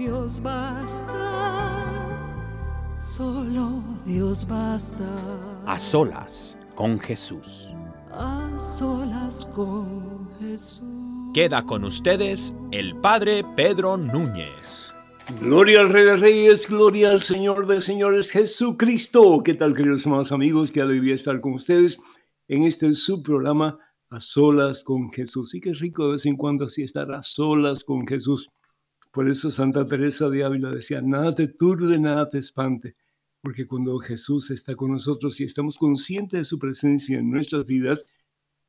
Dios basta, solo Dios basta. A solas con Jesús. A solas con Jesús. Queda con ustedes el Padre Pedro Núñez. Gloria al Rey de Reyes, gloria al Señor de Señores, Jesucristo. ¿Qué tal, queridos hermanos amigos? Qué alegría estar con ustedes en este subprograma A Solas con Jesús. Y qué rico de vez en cuando así estar a solas con Jesús. Por eso Santa Teresa de Ávila decía, nada te turbe, nada te espante. Porque cuando Jesús está con nosotros y estamos conscientes de su presencia en nuestras vidas,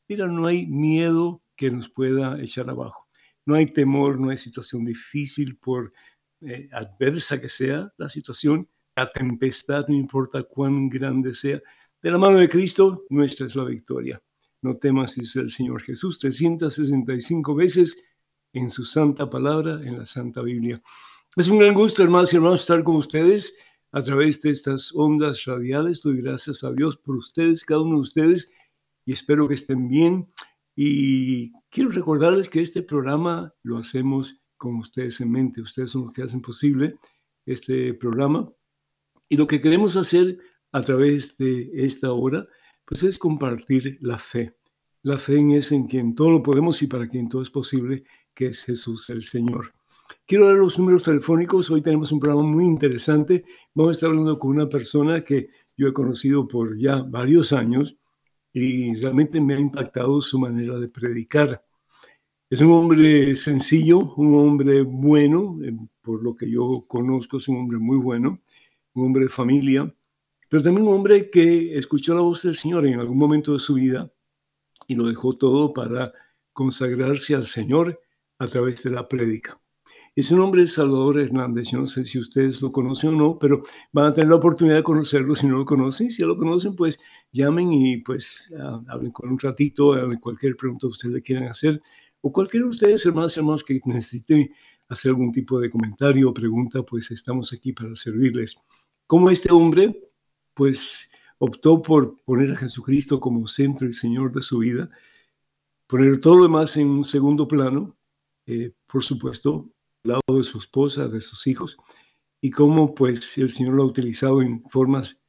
mira, no hay miedo que nos pueda echar abajo. No hay temor, no hay situación difícil por eh, adversa que sea la situación, la tempestad, no importa cuán grande sea. De la mano de Cristo, nuestra es la victoria. No temas, dice el Señor Jesús, 365 veces en su santa palabra, en la Santa Biblia. Es un gran gusto, hermanos y hermanos, estar con ustedes a través de estas ondas radiales. Doy gracias a Dios por ustedes, cada uno de ustedes, y espero que estén bien. Y quiero recordarles que este programa lo hacemos con ustedes en mente. Ustedes son los que hacen posible este programa. Y lo que queremos hacer a través de esta hora, pues es compartir la fe. La fe en es en quien todo lo podemos y para quien todo es posible, que es Jesús el Señor. Quiero dar los números telefónicos. Hoy tenemos un programa muy interesante. Vamos a estar hablando con una persona que yo he conocido por ya varios años y realmente me ha impactado su manera de predicar. Es un hombre sencillo, un hombre bueno, eh, por lo que yo conozco, es un hombre muy bueno, un hombre de familia, pero también un hombre que escuchó la voz del Señor en algún momento de su vida y lo dejó todo para consagrarse al Señor a través de la prédica. Es un hombre Salvador Hernández. Yo no sé si ustedes lo conocen o no, pero van a tener la oportunidad de conocerlo si no lo conocen. Si ya lo conocen, pues llamen y pues hablen con un ratito, hablen cualquier pregunta que ustedes le quieran hacer. O cualquiera de ustedes, hermanos y hermanos, que necesite hacer algún tipo de comentario o pregunta, pues estamos aquí para servirles. Como este hombre, pues optó por poner a Jesucristo como centro y Señor de su vida, poner todo lo demás en un segundo plano, eh, por supuesto, al lado de su esposa, de sus hijos, y cómo pues el Señor lo ha utilizado en formas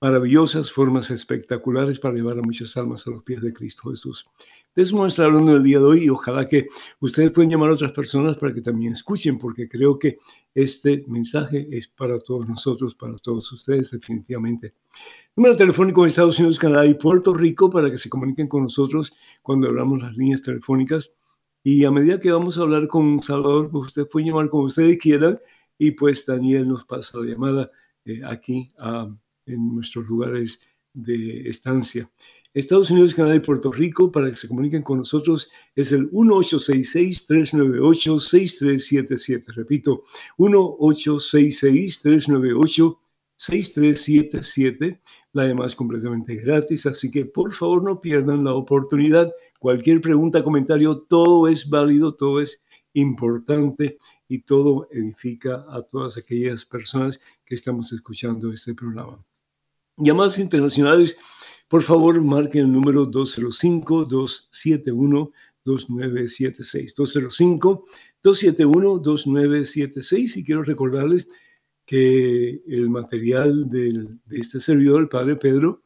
maravillosas, formas espectaculares para llevar a muchas almas a los pies de Cristo Jesús. De eso vamos a estar hablando el día de hoy y ojalá que ustedes puedan llamar a otras personas para que también escuchen, porque creo que este mensaje es para todos nosotros, para todos ustedes, definitivamente. Número telefónico en Estados Unidos, Canadá y Puerto Rico para que se comuniquen con nosotros cuando hablamos las líneas telefónicas. Y a medida que vamos a hablar con Salvador, pues ustedes pueden llamar como ustedes quieran y pues Daniel nos pasa la llamada eh, aquí en nuestros lugares de estancia. Estados Unidos, Canadá y Puerto Rico, para que se comuniquen con nosotros, es el 1866-398-6377. Repito, 1866-398-6377. La demás completamente gratis, así que por favor no pierdan la oportunidad. Cualquier pregunta, comentario, todo es válido, todo es importante y todo edifica a todas aquellas personas que estamos escuchando este programa. Llamadas internacionales por favor, marquen el número 205-271-2976. 205-271-2976. Y quiero recordarles que el material de este servidor, el Padre Pedro,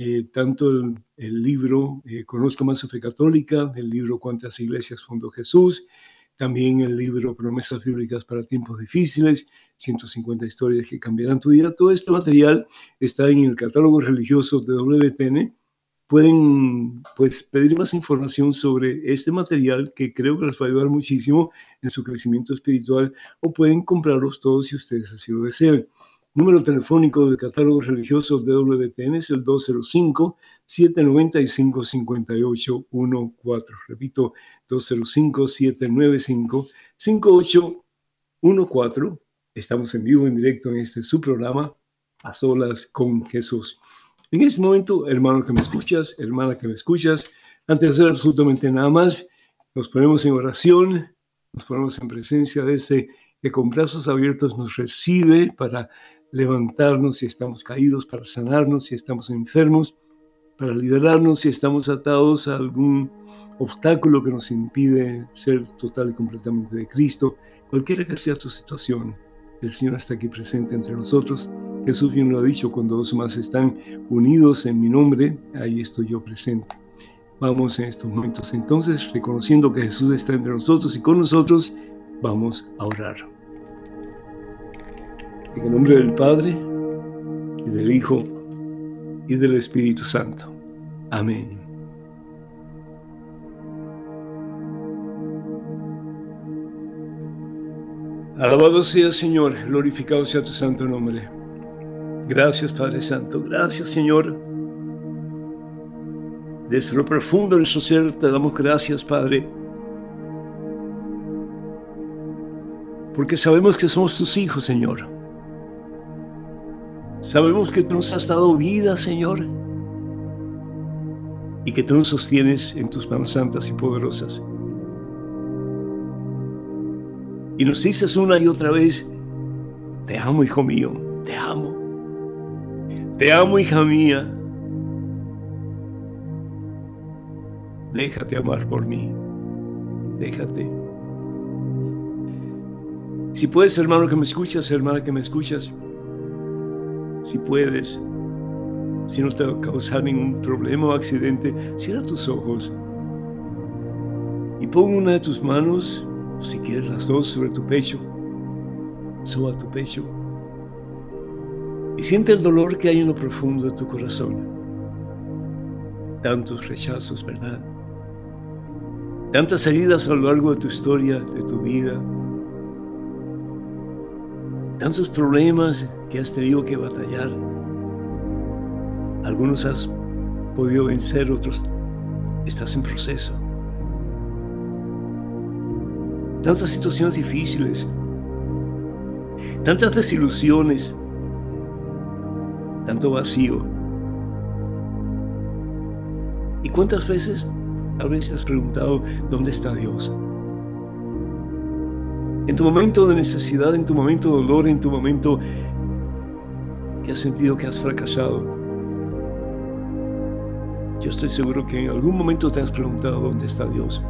eh, tanto el, libro eh, más su fe católica, el libro Cuántas iglesias fundó Jesús, también el libro Promesas bíblicas para tiempos difíciles, 150 historias que cambiarán tu vida. Todo este material está en el catálogo religioso de WTN. Pueden pues, pedir más información sobre este material que creo que les va a ayudar muchísimo en su crecimiento espiritual o pueden comprarlos todos si ustedes así lo desean. Número telefónico del catálogo religioso de WTN es el 205-795-5814. Repito, 205-795-5814. Estamos en vivo, en directo en este su programa, A Solas con Jesús. En este momento, hermano que me escuchas, hermana que me escuchas, antes de hacer absolutamente nada más, nos ponemos en oración, nos ponemos en presencia de ese que con brazos abiertos nos recibe para levantarnos si estamos caídos, para sanarnos si estamos enfermos, para liderarnos si estamos atados a algún obstáculo que nos impide ser total y completamente de Cristo, cualquiera que sea tu situación. El Señor está aquí presente entre nosotros. Jesús bien lo ha dicho, cuando dos más están unidos en mi nombre, ahí estoy yo presente. Vamos en estos momentos entonces, reconociendo que Jesús está entre nosotros y con nosotros, vamos a orar. En el nombre del Padre, y del Hijo, y del Espíritu Santo. Amén. Alabado sea Señor, glorificado sea tu santo nombre. Gracias Padre Santo, gracias Señor. Desde lo profundo de nuestro ser te damos gracias Padre. Porque sabemos que somos tus hijos, Señor Sabemos que tú nos has dado vida, Señor, y que tú nos sostienes en tus manos santas y poderosas. Y nos dices una y otra vez, te amo, hijo mío, te amo. Te amo, hija mía. Déjate amar por mí. Déjate. Si puedes, hermano que me escuchas, hermana que me escuchas, si puedes, si no te va a causar ningún problema o accidente, cierra tus ojos y pon una de tus manos, o si quieres las dos, sobre tu pecho, sobre tu pecho, y siente el dolor que hay en lo profundo de tu corazón. Tantos rechazos, ¿verdad? Tantas heridas a lo largo de tu historia, de tu vida, tantos problemas que has tenido que batallar. Algunos has podido vencer, otros estás en proceso. Tantas situaciones difíciles, tantas desilusiones, tanto vacío. ¿Y cuántas veces tal vez te has preguntado dónde está Dios? En tu momento de necesidad, en tu momento de dolor, en tu momento que has sentido que has fracasado. Yo estoy seguro que en algún momento te has preguntado dónde está Dios.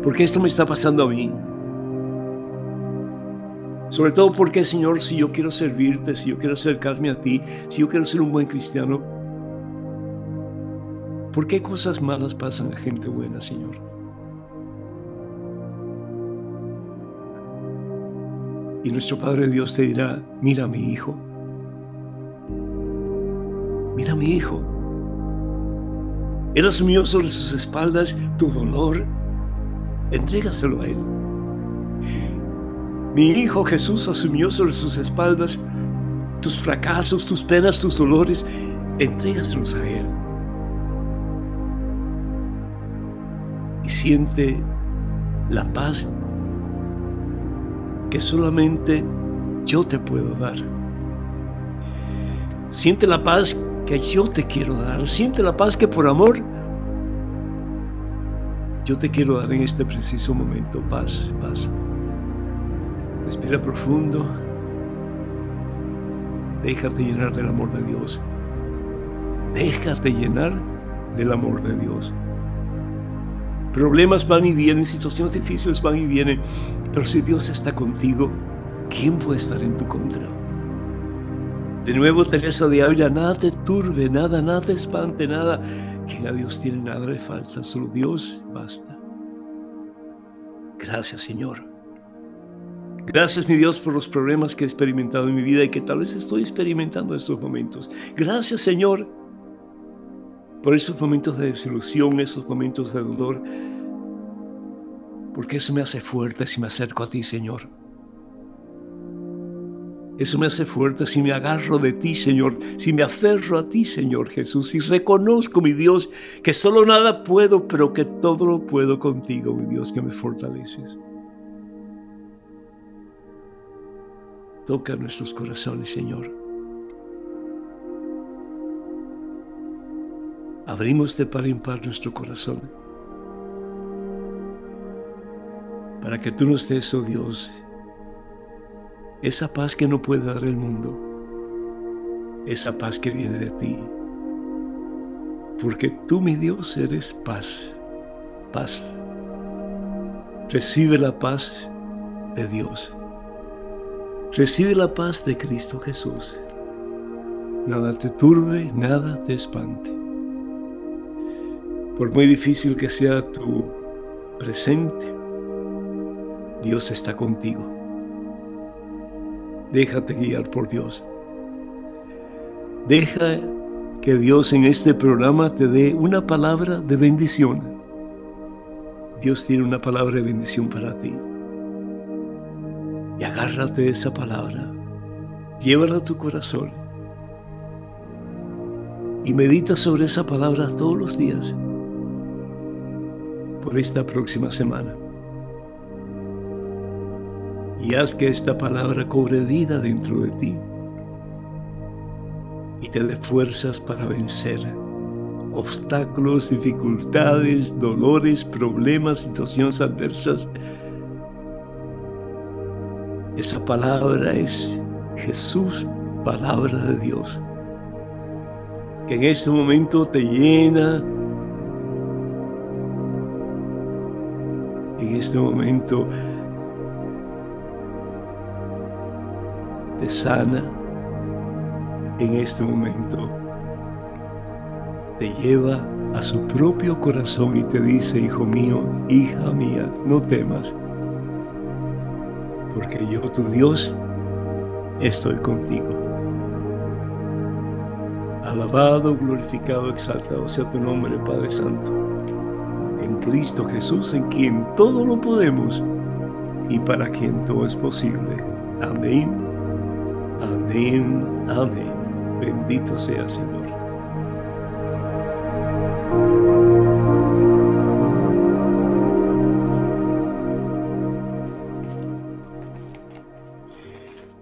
¿Por qué esto me está pasando a mí? Sobre todo porque, Señor, si yo quiero servirte, si yo quiero acercarme a ti, si yo quiero ser un buen cristiano, ¿por qué cosas malas pasan a gente buena, Señor? Y nuestro Padre Dios te dirá, mira mi hijo, mira mi hijo. Él asumió sobre sus espaldas tu dolor, entrégaselo a Él. Mi hijo Jesús asumió sobre sus espaldas tus fracasos, tus penas, tus dolores, entrégaselos a Él. Y siente la paz que solamente yo te puedo dar. Siente la paz que yo te quiero dar. Siente la paz que por amor yo te quiero dar en este preciso momento. Paz, paz. Respira profundo. Déjate llenar del amor de Dios. Déjate llenar del amor de Dios. Problemas van y vienen, situaciones difíciles van y vienen, pero si Dios está contigo, ¿quién puede estar en tu contra? De nuevo, Teresa de Ávila, nada te turbe, nada, nada te espante, nada. Quien a Dios tiene, nada le falta, solo Dios basta. Gracias, Señor. Gracias, mi Dios, por los problemas que he experimentado en mi vida y que tal vez estoy experimentando en estos momentos. Gracias, Señor, por esos momentos de desilusión, esos momentos de dolor, porque eso me hace fuerte si me acerco a ti, Señor. Eso me hace fuerte si me agarro de ti, Señor, si me aferro a ti, Señor Jesús, y reconozco, mi Dios, que solo nada puedo, pero que todo lo puedo contigo, mi Dios, que me fortaleces. Toca nuestros corazones, Señor. Abrimos de par en par nuestro corazón para que tú nos des, oh Dios, esa paz que no puede dar el mundo, esa paz que viene de ti. Porque tú, mi Dios, eres paz, paz. Recibe la paz de Dios. Recibe la paz de Cristo Jesús. Nada te turbe, nada te espante. Por muy difícil que sea tu presente, Dios está contigo. Déjate guiar por Dios. Deja que Dios en este programa te dé una palabra de bendición. Dios tiene una palabra de bendición para ti y agárrate de esa palabra. Llévala a tu corazón y medita sobre esa palabra todos los días por esta próxima semana. Y haz que esta palabra cobre vida dentro de ti y te dé fuerzas para vencer obstáculos, dificultades, dolores, problemas, situaciones adversas esa palabra es Jesús, palabra de Dios, que en este momento te llena, en este momento te sana, en este momento te lleva a su propio corazón y te dice, hijo mío, hija mía, no temas porque yo, tu Dios, estoy contigo. Alabado, glorificado, exaltado sea tu nombre, Padre Santo. En Cristo Jesús, en quien todo lo podemos y para quien todo es posible. Amén, amén, amén. Bendito sea Señor.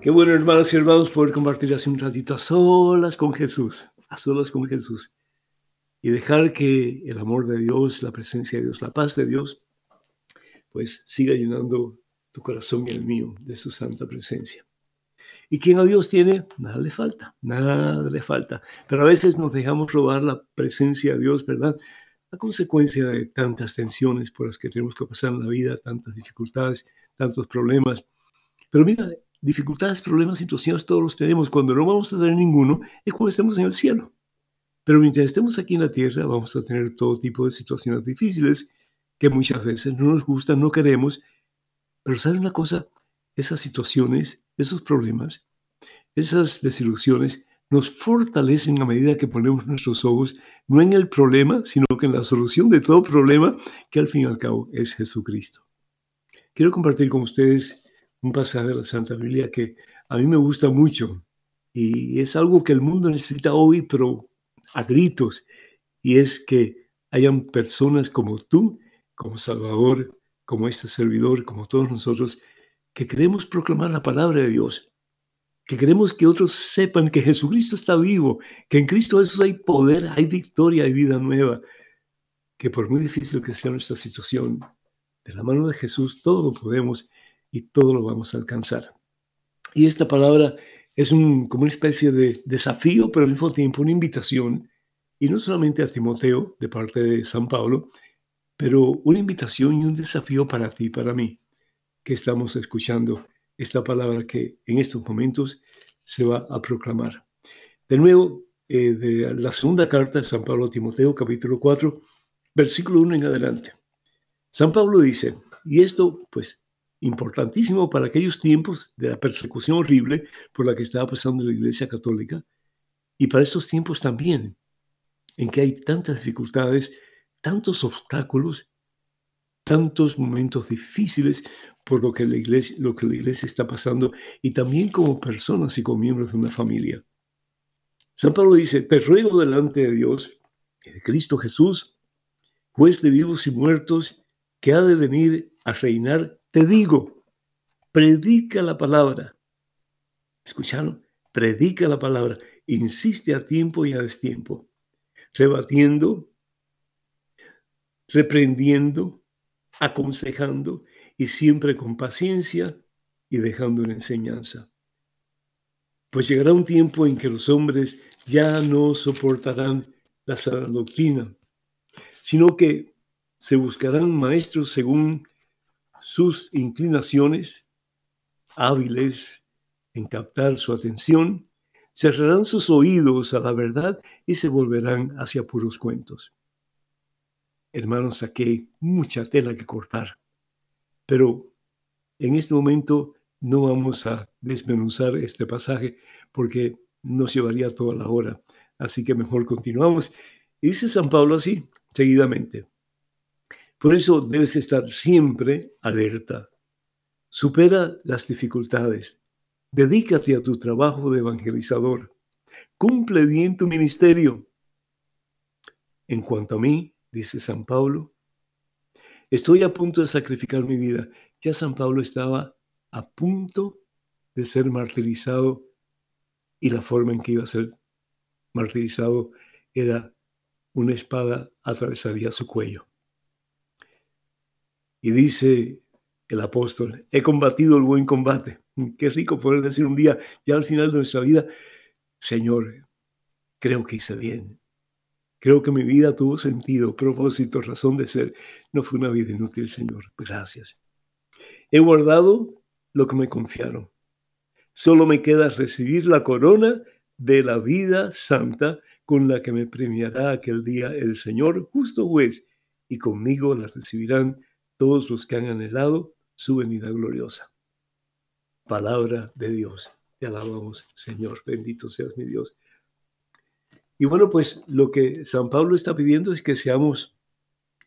Qué bueno, hermanos y hermanos, poder compartir así un ratito a solas con Jesús, a solas con Jesús. Y dejar que el amor de Dios, la presencia de Dios, la paz de Dios, pues siga llenando tu corazón y el mío de su santa presencia. Y quien a Dios tiene, nada le falta, nada le falta. Pero a veces nos dejamos robar la presencia de Dios, ¿verdad? A consecuencia de tantas tensiones por las que tenemos que pasar en la vida, tantas dificultades, tantos problemas. Pero mira, dificultades, problemas, situaciones, todos los tenemos. Cuando no vamos a tener ninguno, es cuando estemos en el cielo. Pero mientras estemos aquí en la tierra, vamos a tener todo tipo de situaciones difíciles que muchas veces no nos gustan, no queremos. Pero ¿sabe una cosa? Esas situaciones, esos problemas, esas desilusiones nos fortalecen a medida que ponemos nuestros ojos no en el problema, sino que en la solución de todo problema, que al fin y al cabo es Jesucristo. Quiero compartir con ustedes un pasaje de la Santa Biblia que a mí me gusta mucho y es algo que el mundo necesita hoy, pero a gritos, y es que hayan personas como tú, como Salvador, como este servidor, como todos nosotros, que queremos proclamar la palabra de Dios, que queremos que otros sepan que Jesucristo está vivo, que en Cristo Jesús hay poder, hay victoria, hay vida nueva, que por muy difícil que sea nuestra situación, de la mano de Jesús todo lo podemos y todo lo vamos a alcanzar. Y esta palabra es un, como una especie de desafío, pero al mismo tiempo una invitación, y no solamente a Timoteo de parte de San Pablo, pero una invitación y un desafío para ti para mí, que estamos escuchando esta palabra que en estos momentos se va a proclamar. De nuevo, eh, de la segunda carta de San Pablo a Timoteo, capítulo 4, versículo 1 en adelante. San Pablo dice, y esto pues importantísimo para aquellos tiempos de la persecución horrible por la que estaba pasando la Iglesia Católica, y para estos tiempos también, en que hay tantas dificultades, tantos obstáculos, tantos momentos difíciles por lo que la iglesia, lo que la iglesia está pasando, y también como personas y como miembros de una familia. San Pablo dice, te ruego delante de Dios, de Cristo Jesús, juez de vivos y muertos, que ha de venir a reinar, te digo, predica la palabra. ¿Escucharon? Predica la palabra, insiste a tiempo y a destiempo, rebatiendo, reprendiendo, aconsejando y siempre con paciencia y dejando una enseñanza. Pues llegará un tiempo en que los hombres ya no soportarán la sana doctrina, sino que se buscarán maestros según sus inclinaciones, hábiles en captar su atención, cerrarán sus oídos a la verdad y se volverán hacia puros cuentos. Hermanos, aquí mucha tela que cortar, pero en este momento no vamos a desmenuzar este pasaje porque nos llevaría toda la hora. Así que mejor continuamos. dice San Pablo así, seguidamente. Por eso debes estar siempre alerta. Supera las dificultades. Dedícate a tu trabajo de evangelizador. Cumple bien tu ministerio. En cuanto a mí, dice San Pablo, estoy a punto de sacrificar mi vida. Ya San Pablo estaba a punto de ser martirizado y la forma en que iba a ser martirizado era una espada atravesaría su cuello. Y dice el apóstol, he combatido el buen combate. Qué rico poder decir un día, ya al final de nuestra vida, Señor, creo que hice bien. Creo que mi vida tuvo sentido, propósito, razón de ser. No fue una vida inútil, Señor. Gracias. He guardado lo que me confiaron. Solo me queda recibir la corona de la vida santa con la que me premiará aquel día el Señor, justo juez, y conmigo la recibirán todos los que han anhelado su venida gloriosa. Palabra de Dios. Te alabamos, Señor. Bendito seas mi Dios. Y bueno, pues lo que San Pablo está pidiendo es que seamos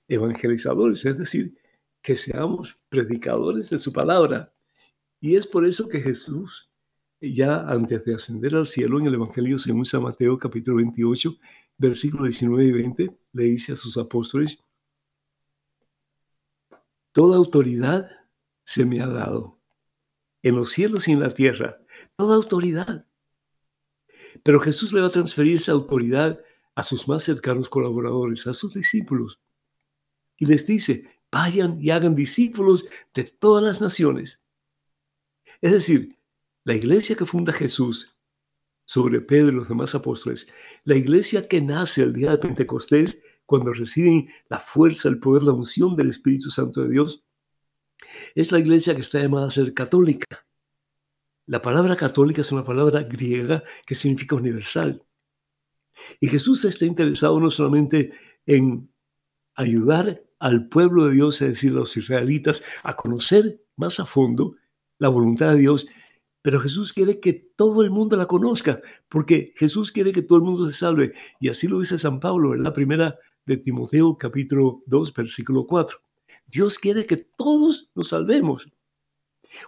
evangelizadores, es decir, que seamos predicadores de su palabra. Y es por eso que Jesús, ya antes de ascender al cielo en el Evangelio según San Mateo capítulo 28, versículos 19 y 20, le dice a sus apóstoles, Toda autoridad se me ha dado, en los cielos y en la tierra, toda autoridad. Pero Jesús le va a transferir esa autoridad a sus más cercanos colaboradores, a sus discípulos. Y les dice, vayan y hagan discípulos de todas las naciones. Es decir, la iglesia que funda Jesús sobre Pedro y los demás apóstoles, la iglesia que nace el día de Pentecostés, cuando reciben la fuerza, el poder, la unción del Espíritu Santo de Dios, es la iglesia que está llamada a ser católica. La palabra católica es una palabra griega que significa universal. Y Jesús está interesado no solamente en ayudar al pueblo de Dios, es decir, a los israelitas, a conocer más a fondo la voluntad de Dios, pero Jesús quiere que todo el mundo la conozca, porque Jesús quiere que todo el mundo se salve. Y así lo dice San Pablo en la primera de Timoteo capítulo 2, versículo 4. Dios quiere que todos nos salvemos.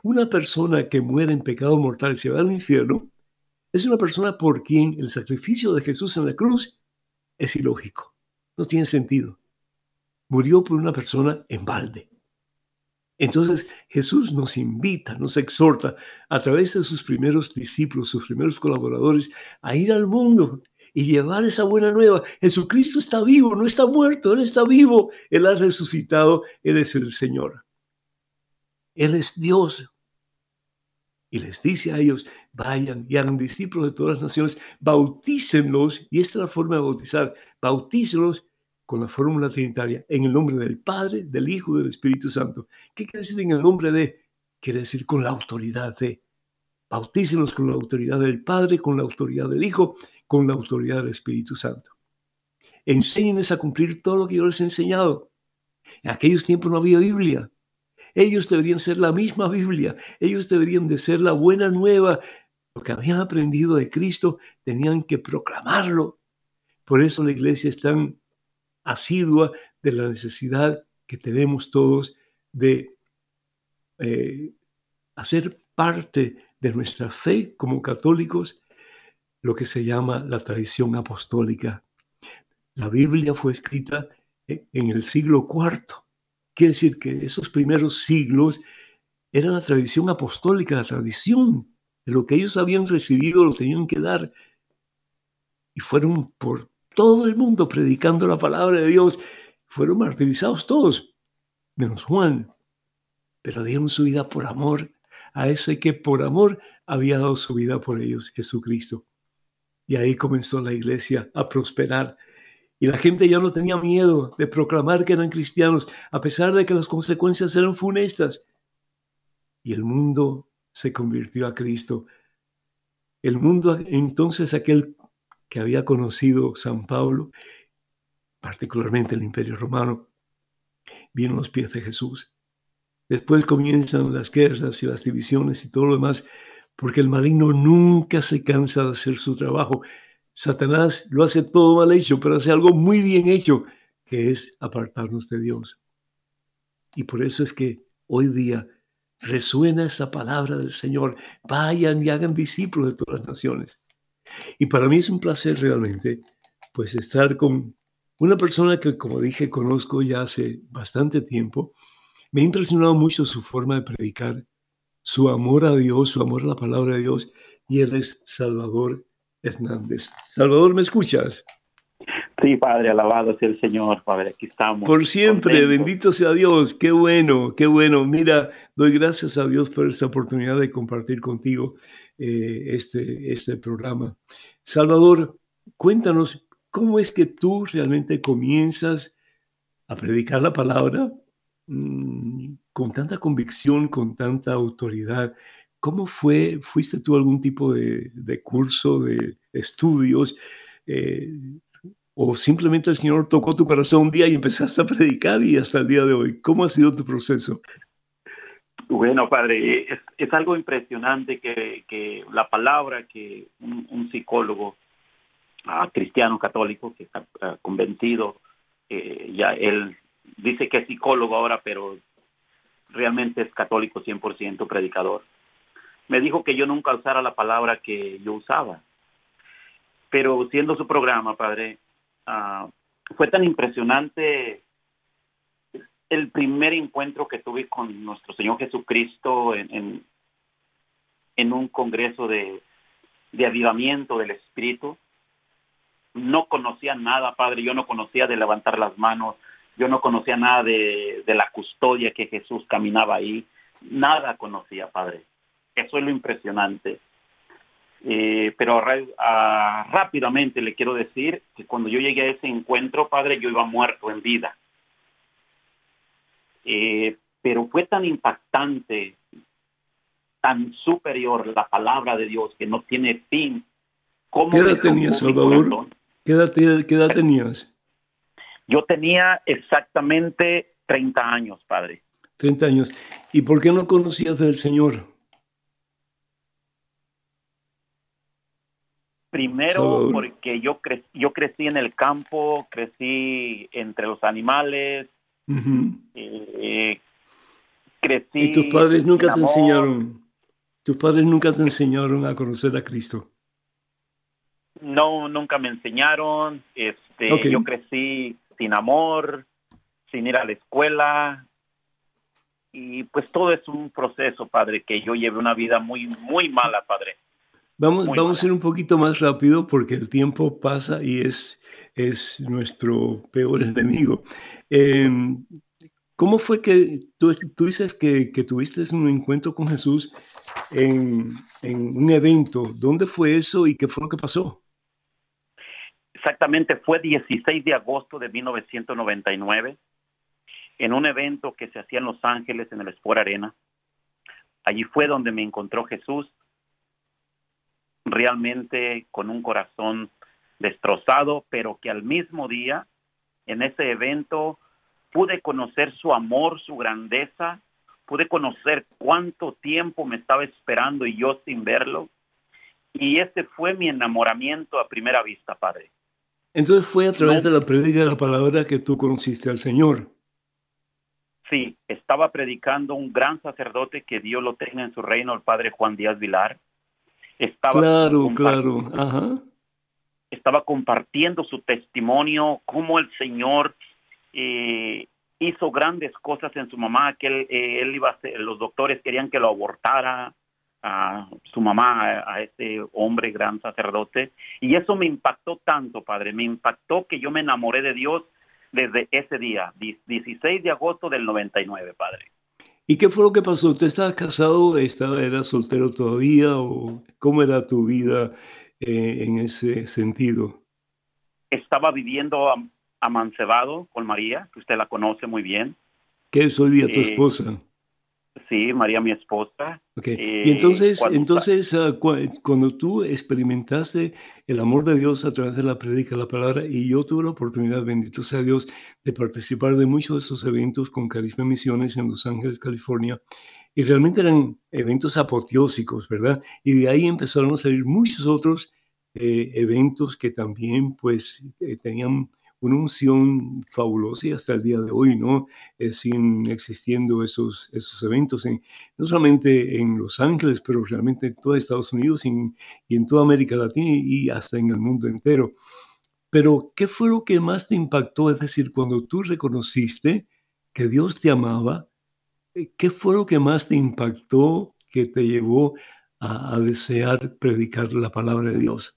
Una persona que muere en pecado mortal y se va al infierno es una persona por quien el sacrificio de Jesús en la cruz es ilógico. No tiene sentido. Murió por una persona en balde. Entonces Jesús nos invita, nos exhorta a través de sus primeros discípulos, sus primeros colaboradores, a ir al mundo y llevar esa buena nueva. Jesucristo está vivo, no está muerto, Él está vivo, Él ha resucitado, Él es el Señor. Él es Dios. Y les dice a ellos, vayan y hagan discípulos de todas las naciones, bautícenlos, y esta es la forma de bautizar, bautícenlos con la fórmula trinitaria, en el nombre del Padre, del Hijo y del Espíritu Santo. ¿Qué quiere decir en el nombre de? Quiere decir con la autoridad de. Bautícenos con la autoridad del Padre, con la autoridad del Hijo, con la autoridad del Espíritu Santo. Enséñenles a cumplir todo lo que yo les he enseñado. En aquellos tiempos no había Biblia. Ellos deberían ser la misma Biblia. Ellos deberían de ser la buena nueva. Lo que habían aprendido de Cristo tenían que proclamarlo. Por eso la iglesia es tan asidua de la necesidad que tenemos todos de eh, hacer parte de nuestra fe como católicos lo que se llama la tradición apostólica. La Biblia fue escrita en el siglo IV. Quiere decir que esos primeros siglos era la tradición apostólica, la tradición de lo que ellos habían recibido, lo tenían que dar. Y fueron por todo el mundo predicando la palabra de Dios. Fueron martirizados todos, menos Juan. Pero dieron su vida por amor a ese que por amor había dado su vida por ellos, Jesucristo. Y ahí comenzó la iglesia a prosperar. Y la gente ya no tenía miedo de proclamar que eran cristianos, a pesar de que las consecuencias eran funestas. Y el mundo se convirtió a Cristo. El mundo, entonces aquel que había conocido San Pablo, particularmente el Imperio Romano, vino a los pies de Jesús. Después comienzan las guerras y las divisiones y todo lo demás, porque el maligno nunca se cansa de hacer su trabajo. Satanás lo hace todo mal hecho, pero hace algo muy bien hecho, que es apartarnos de Dios. Y por eso es que hoy día resuena esa palabra del Señor. Vayan y hagan discípulos de todas las naciones. Y para mí es un placer realmente, pues estar con una persona que, como dije, conozco ya hace bastante tiempo. Me ha impresionado mucho su forma de predicar, su amor a Dios, su amor a la palabra de Dios, y él es Salvador Hernández. Salvador, ¿me escuchas? Sí, Padre, alabado sea el Señor, Padre, aquí estamos. Por siempre, bendito sea Dios, qué bueno, qué bueno. Mira, doy gracias a Dios por esta oportunidad de compartir contigo eh, este, este programa. Salvador, cuéntanos, ¿cómo es que tú realmente comienzas a predicar la palabra? Mm, con tanta convicción, con tanta autoridad. ¿Cómo fue? ¿Fuiste tú algún tipo de, curso, de estudios? Eh, ¿O simplemente el Señor tocó tu corazón un día y empezaste a predicar y hasta el día de hoy? ¿Cómo ha sido tu proceso? Bueno, padre, es, algo impresionante que, la palabra que un, psicólogo ah, cristiano católico que está ah, convencido, eh, ya él dice que es psicólogo ahora, pero realmente es católico 100% predicador. Me dijo que yo nunca usara la palabra que yo usaba. Pero siendo su programa, padre, ah, fue tan impresionante el primer encuentro que tuve con nuestro Señor Jesucristo en, en, un congreso de, de avivamiento del Espíritu. No conocía nada, Padre, yo no conocía de levantar las manos, yo no conocía nada de, la custodia que Jesús caminaba ahí, nada conocía, Padre. Eso es lo impresionante. Eh, pero rápidamente le quiero decir que cuando yo llegué a ese encuentro, Padre, yo iba muerto en vida. Eh, pero fue tan impactante, tan superior la palabra de Dios que no tiene fin. ¿Qué edad tenías, Salvador? ¿Qué edad tenías? Yo tenía exactamente 30 años, padre. 30 años. ¿Y por qué no conocías del Señor? Primero porque yo, yo crecí en el campo, crecí entre los animales, eh, crecí... ¿Y tus padres nunca te enseñaron? ¿Tus padres nunca te enseñaron a conocer a Cristo? No, nunca me enseñaron. Este, Yo crecí sin amor, sin ir a la escuela. Y pues todo es un proceso, padre, que yo lleve una vida muy, muy mala, padre. Vamos, vamos a ir un poquito más rápido porque el tiempo pasa y es, es nuestro peor enemigo. Em, ¿Cómo fue que tú, tú dices que, que, tuviste un encuentro con Jesús en, en un evento? ¿Dónde fue eso y qué fue lo que pasó? Exactamente, fue 16 de agosto de 1999 en un evento que se hacía en Los Ángeles en el Sport Arena. Allí fue donde me encontró Jesús realmente con un corazón destrozado, pero que al mismo día, en ese evento, pude conocer su amor, su grandeza, pude conocer cuánto tiempo me estaba esperando y yo sin verlo. Y ese fue mi enamoramiento a primera vista, Padre. Entonces fue a través de la prédica de la palabra que tú conociste al Señor. Sí, estaba predicando un gran sacerdote que Dios lo tenga en su reino, el Padre Juan Díaz Vilar. Estaba claro, claro. Ajá. Estaba compartiendo su testimonio, cómo el Señor eh, hizo grandes cosas en su mamá, que él, eh, él iba a ser, los doctores querían que lo abortara, a su mamá, a este hombre gran sacerdote. Y eso me impactó tanto, Padre, me impactó que yo me enamoré de Dios desde ese día, 16 de agosto del 99, Padre. ¿Y qué fue lo que pasó? ¿Usted estaba casado? Estaba, ¿Era soltero todavía? ¿O cómo era tu vida eh, en ese sentido? Estaba viviendo amancebado con María, que usted la conoce muy bien. ¿Qué es hoy día tu eh, esposa? Sí, María, mi esposa. Okay. y entonces, eh, entonces ah, cuando tú experimentaste el amor de Dios a través de la predica la palabra, y yo tuve la oportunidad, bendito sea Dios, de participar de muchos de esos eventos con Carisma Misiones en Los Ángeles, California, y realmente eran eventos apoteósicos, ¿verdad? Y de ahí empezaron a salir muchos otros eh, eventos que también, pues, eh, tenían una unción fabulosa y hasta el día de hoy, ¿no? Eh, siguen existiendo esos, esos eventos, en, no solamente en Los Ángeles, pero realmente en todo Estados Unidos y en, y en toda América Latina y hasta en el mundo entero. Pero, ¿qué fue lo que más te impactó? Es decir, cuando tú reconociste que Dios te amaba, eh, ¿qué fue lo que más te impactó que te llevó a, a desear predicar la palabra de Dios?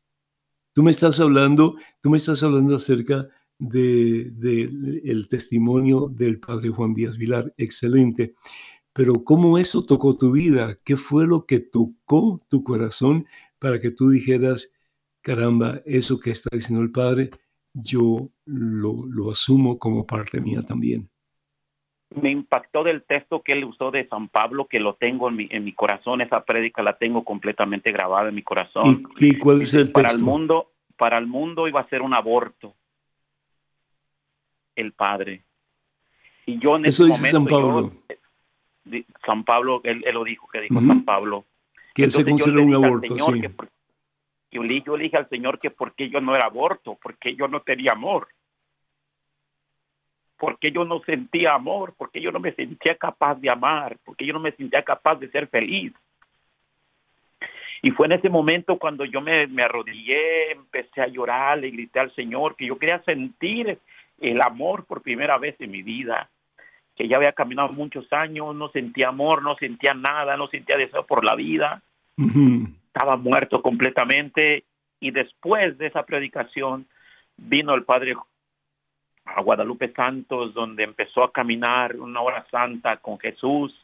Tú me estás hablando, tú me estás hablando acerca de, el testimonio del padre Juan Díaz Vilar, excelente. Pero ¿cómo eso tocó tu vida? ¿Qué fue lo que tocó tu corazón para que tú dijeras, caramba, eso que está diciendo el padre, yo lo, asumo como parte mía también? Me impactó del texto que él usó de San Pablo, que lo tengo en mi, en mi corazón, esa prédica la tengo completamente grabada en mi corazón. ¿Y, cuál es el Para el mundo, para el mundo iba a ser un aborto el Padre. Y yo en ese momento, San Pablo. San Pablo, él, lo dijo, que dijo San Pablo. Que él se consideró un aborto, sí. yo, le, yo le dije al Señor que porque yo no era aborto, porque yo no tenía amor. Porque yo no sentía amor, porque yo no me sentía capaz de amar, porque yo no me sentía capaz de ser feliz. Y fue en ese momento cuando yo me, me arrodillé, empecé a llorar, le grité al Señor que yo quería sentir el amor por primera vez en mi vida, que ya había caminado muchos años, no sentía amor, no sentía nada, no sentía deseo por la vida, estaba muerto completamente y después de esa predicación vino el Padre a Guadalupe Santos, donde empezó a caminar una hora santa con Jesús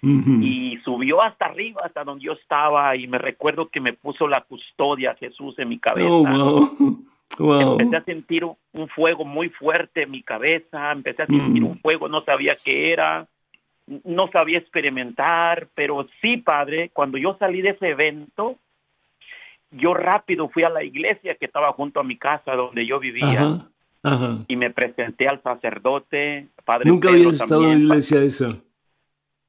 y subió hasta arriba, hasta donde yo estaba y me recuerdo que me puso la custodia Jesús en mi cabeza. Oh, Empecé a sentir un fuego muy fuerte en mi cabeza, empecé a sentir un mm. fuego, no sabía qué era, no sabía experimentar, pero sí, padre, cuando yo salí de ese evento, yo rápido fui a la iglesia que estaba junto a mi casa donde yo vivía y me presenté al sacerdote, padre. Nunca había estado en la iglesia esa.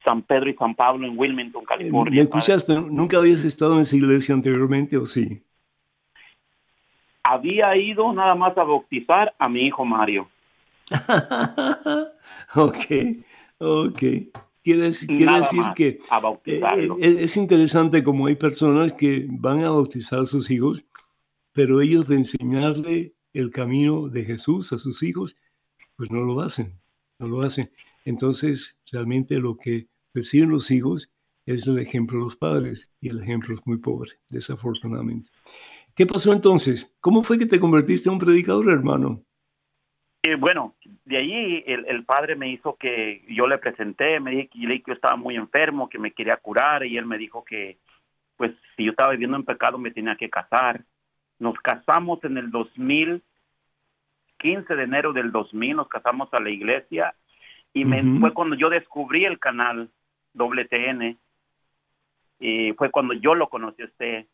San Pedro y San Pablo en Wilmington, California. ¿Me escuchaste? ¿Nunca habías estado en esa iglesia anteriormente o sí? Había ido nada más a bautizar a mi hijo Mario. ok, ok. Quiere, decir, que eh, eh, es, interesante como hay personas que van a bautizar a sus hijos, pero ellos de enseñarle el camino de Jesús a sus hijos, pues no lo hacen, no lo hacen. Entonces, realmente lo que reciben los hijos es el ejemplo de los padres y el ejemplo es muy pobre, desafortunadamente. ¿Qué pasó entonces? ¿Cómo fue que te convertiste en un predicador, hermano? Eh, bueno, de ahí el, padre me hizo que yo le presenté, me dije que yo estaba muy enfermo, que me quería curar y él me dijo que pues si yo estaba viviendo en pecado me tenía que casar. Nos casamos en el 2000, 15 de enero del 2000, nos casamos a la iglesia y me, fue cuando yo descubrí el canal WTN y fue cuando yo lo conocí a usted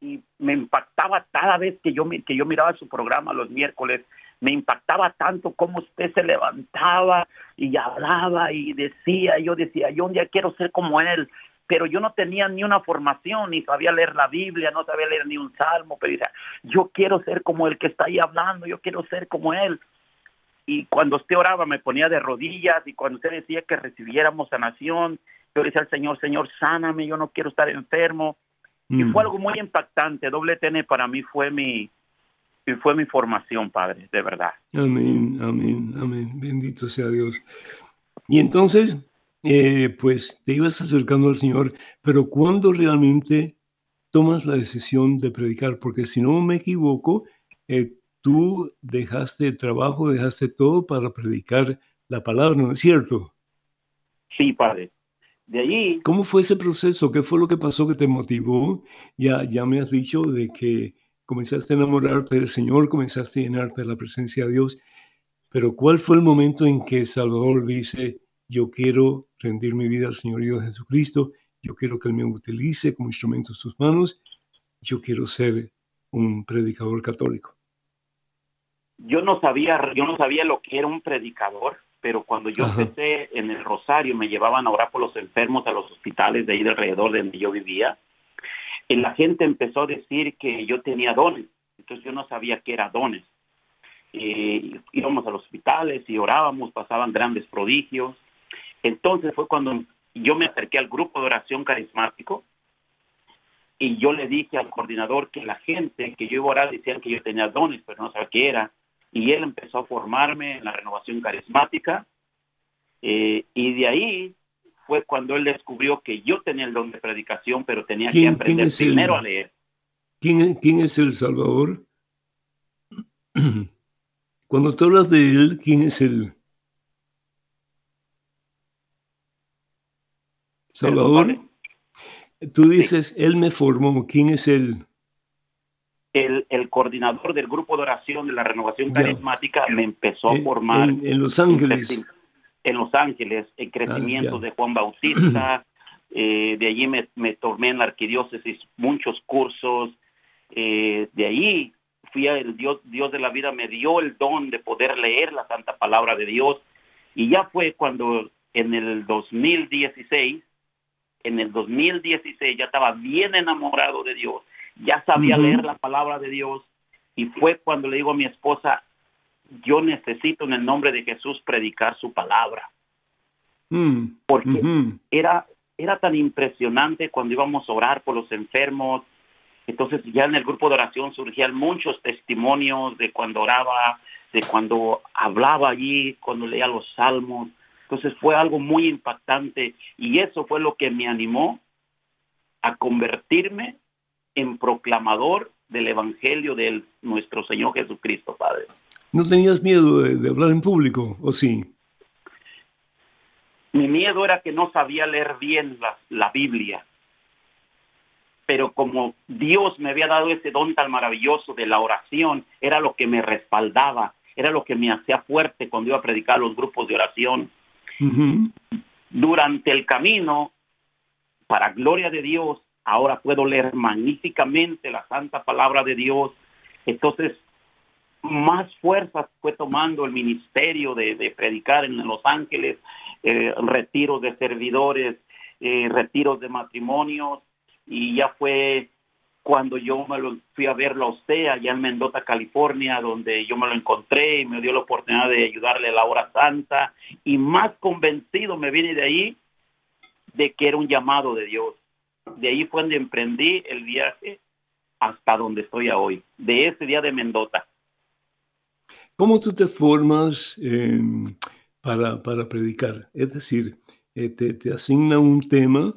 y me impactaba cada vez que yo, que yo miraba su programa los miércoles, me impactaba tanto cómo usted se levantaba y hablaba y decía, yo decía, yo un día quiero ser como él, pero yo no tenía ni una formación, ni sabía leer la Biblia, no sabía leer ni un salmo, pero decía, yo quiero ser como el que está ahí hablando, yo quiero ser como él. Y cuando usted oraba me ponía de rodillas y cuando usted decía que recibiéramos sanación, yo decía al Señor, Señor, sáname, yo no quiero estar enfermo. Y fue mm. algo muy impactante. Doble T para mí fue mi, fue mi formación, Padre, de verdad. Amén, amén, amén. Bendito sea Dios. Y entonces, eh, pues te ibas acercando al Señor, pero ¿cuándo realmente tomas la decisión de predicar? Porque si no me equivoco, eh, tú dejaste trabajo, dejaste todo para predicar la palabra, ¿no es cierto? Sí, Padre. De allí. ¿Cómo fue ese proceso? ¿Qué fue lo que pasó que te motivó? Ya, ya me has dicho de que comenzaste a enamorarte del Señor, comenzaste a llenarte de la presencia de Dios, pero ¿cuál fue el momento en que Salvador dice, yo quiero rendir mi vida al Señor Dios Jesucristo, yo quiero que Él me utilice como instrumento en sus manos, yo quiero ser un predicador católico? Yo no sabía, yo no sabía lo que era un predicador, pero cuando yo empecé en el Rosario, me llevaban a orar por los enfermos a los hospitales de ahí de alrededor de donde yo vivía, y la gente empezó a decir que yo tenía dones, entonces yo no sabía qué era dones. íbamos a los hospitales y orábamos, pasaban grandes prodigios. Entonces fue cuando yo me acerqué al grupo de oración carismático y yo le dije al coordinador que la gente que yo iba a orar decían que yo tenía dones, pero no sabía qué era. Y él empezó a formarme en la renovación carismática. Eh, y de ahí fue cuando él descubrió que yo tenía el don de predicación, pero tenía que aprender primero a leer. ¿quién, ¿Quién es el Salvador? Cuando tú hablas de él, ¿quién es el Salvador? Tú dices, él me formó. ¿Quién es él? El, el, coordinador del grupo de oración de la renovación carismática me empezó a formar. en Los Ángeles en Los Ángeles, el crecimiento ah, de Juan Bautista, eh, de allí me, me, tomé en la arquidiócesis muchos cursos, eh, de ahí fui a el Dios, Dios de la vida me dio el don de poder leer la santa palabra de Dios y ya fue cuando en el 2016, en el 2016 ya estaba bien enamorado de Dios, ya sabía leer la palabra de Dios y fue cuando le digo a mi esposa, yo necesito en el nombre de Jesús predicar su palabra. Mm, Porque era, era tan impresionante cuando íbamos a orar por los enfermos. Entonces ya en el grupo de oración surgían muchos testimonios de cuando oraba, de cuando hablaba allí, cuando leía los salmos. Entonces fue algo muy impactante y eso fue lo que me animó a convertirme en proclamador del Evangelio de nuestro Señor Jesucristo, Padre. ¿No tenías miedo de, hablar en público o sí? Mi miedo era que no sabía leer bien la, la Biblia. Pero como Dios me había dado ese don tan maravilloso de la oración, era lo que me respaldaba, era lo que me hacía fuerte cuando iba a predicar los grupos de oración. Durante el camino, para gloria de Dios, ahora puedo leer magníficamente la santa palabra de Dios. Entonces, más fuerzas fue tomando el ministerio de, predicar en Los Ángeles, eh, retiros de servidores, eh, retiros de matrimonios, y ya fue cuando yo me fui a verlo a usted allá en Mendoza, California, donde yo me lo encontré y me dio la oportunidad de ayudarle a la hora santa, y más convencido me vine de ahí de que era un llamado de Dios. De ahí fue donde emprendí el viaje hasta donde estoy hoy, de ese día de Mendoza. ¿Cómo tú te formas em, para, para, predicar? Es decir, eh, te, te, asigna un tema,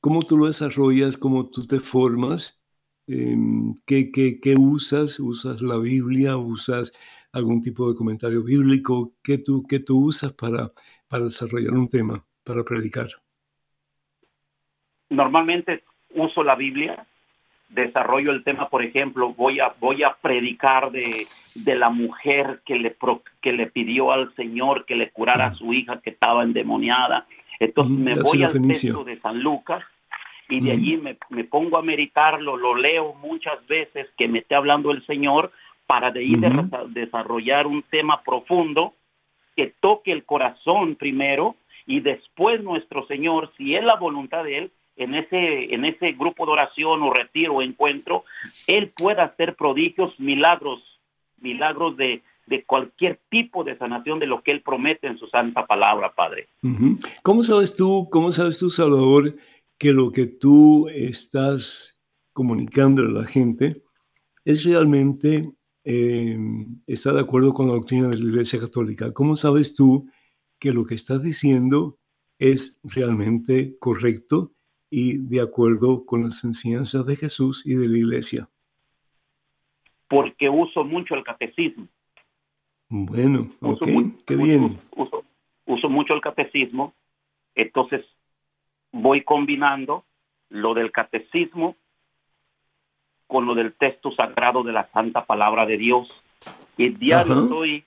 ¿cómo tú lo desarrollas? ¿Cómo tú te formas? Em, ¿qué, qué, qué, usas? ¿Usas la Biblia? ¿Usas algún tipo de comentario bíblico? ¿Qué tú, qué tú usas para, para desarrollar un tema, para predicar? Normalmente uso la Biblia, desarrollo el tema, por ejemplo, voy a voy a predicar de, de la mujer que le que le pidió al Señor que le curara a su hija que estaba endemoniada. Entonces me voy al texto de San Lucas y de allí me, me, pongo a meditarlo, lo leo muchas veces que me esté hablando el Señor para de ahí desarrollar un tema profundo que toque el corazón primero y después nuestro Señor, si es la voluntad de Él, en ese, en ese grupo de oración o retiro o encuentro, Él pueda hacer prodigios, milagros, milagros de, de cualquier tipo de sanación de lo que Él promete en su santa palabra, Padre. ¿Cómo sabes tú, cómo sabes tú, Salvador, que lo que tú estás comunicando a la gente es realmente, eh, está de acuerdo con la doctrina de la Iglesia Católica? ¿Cómo sabes tú que lo que estás diciendo es realmente correcto y de acuerdo con las enseñanzas de Jesús y de la Iglesia? Porque uso mucho el catecismo. Bueno, ok, qué bien. Uso, mucho el catecismo, entonces voy combinando lo del catecismo con lo del texto sagrado de la Santa Palabra de Dios. Y diario estoy,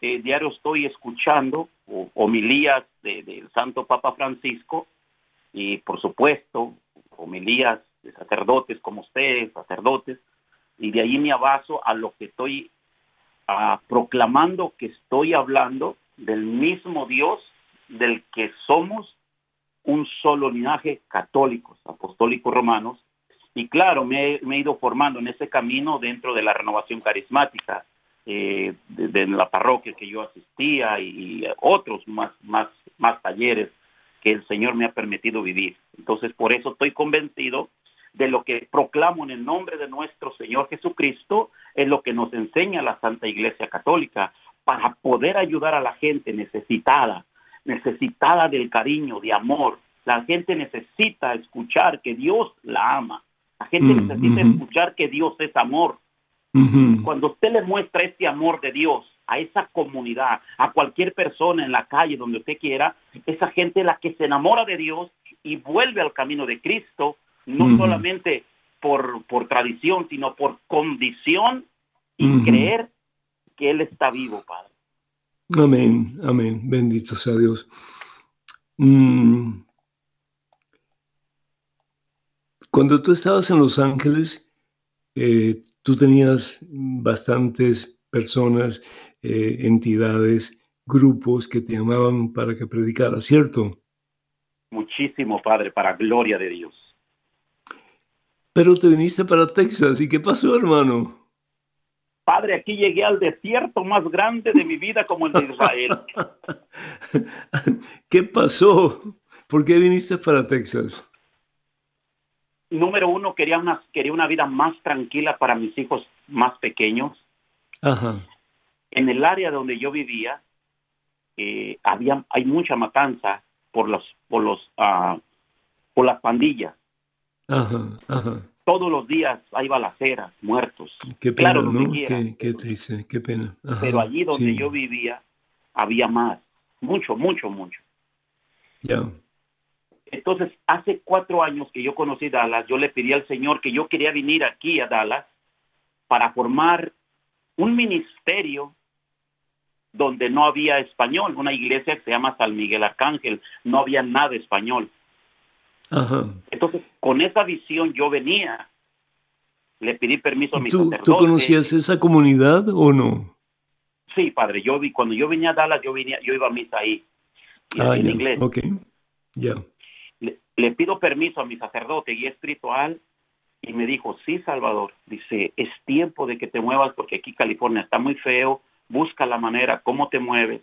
eh, diario estoy escuchando homilías del Santo Papa Francisco y por supuesto homilías de sacerdotes como ustedes, sacerdotes, y de ahí me abaso a lo que estoy proclamando que estoy hablando del mismo Dios del que somos un solo linaje católicos, apostólicos romanos, y claro, me, he ido formando en ese camino dentro de la renovación carismática, eh, de, la parroquia que yo asistía y, otros más, más, más talleres que el Señor me ha permitido vivir. Entonces, por eso estoy convencido de lo que proclamo en el nombre de nuestro Señor Jesucristo, es lo que nos enseña la Santa Iglesia Católica para poder ayudar a la gente necesitada, necesitada del cariño, de amor. La gente necesita escuchar que Dios la ama. La gente mm, necesita escuchar que Dios es amor. Cuando usted le muestra este amor de Dios a esa comunidad, a cualquier persona en la calle, donde usted quiera, esa gente es la que se enamora de Dios y vuelve al camino de Cristo no solamente por, por tradición, sino por condición y creer que Él está vivo, Padre. Amén, amén, bendito sea Dios. Mm. Cuando tú estabas en Los Ángeles, eh, tú tenías bastantes personas, eh, entidades, grupos que te llamaban para que predicara, ¿cierto? Muchísimo, Padre, para gloria de Dios. Pero te viniste para Texas. ¿Y qué pasó, hermano? Padre, aquí llegué al desierto más grande de mi vida como el de Israel. ¿Qué pasó? ¿Por qué viniste para Texas? Número uno, quería una, quería una vida más tranquila para mis hijos más pequeños. Ajá. En el área donde yo vivía, eh, había, hay mucha matanza por los, por los, uh, por las pandillas. Todos los días hay balaceras, muertos. Qué pena, claro, ¿no? Qué, triste, qué pena. Pero allí donde yo vivía había más, mucho, mucho, mucho. Ya. Entonces, hace cuatro años que yo conocí Dallas, yo le pedí al Señor que yo quería venir aquí a Dallas para formar un ministerio donde no había español, una iglesia que se llama San Miguel Arcángel, no había nada español. Entonces, con esa visión yo venía, le pedí permiso a mi ¿Tú, ¿Tú conocías esa comunidad o no? Sí, padre, yo vi, cuando yo venía a Dallas, yo, venía, yo iba a misa ahí, ah, en inglés. Ok, ya. Le, pido permiso a mi sacerdote y espiritual y me dijo, sí, Salvador, dice, es tiempo de que te muevas porque aquí California está muy feo, busca la manera, cómo te mueves.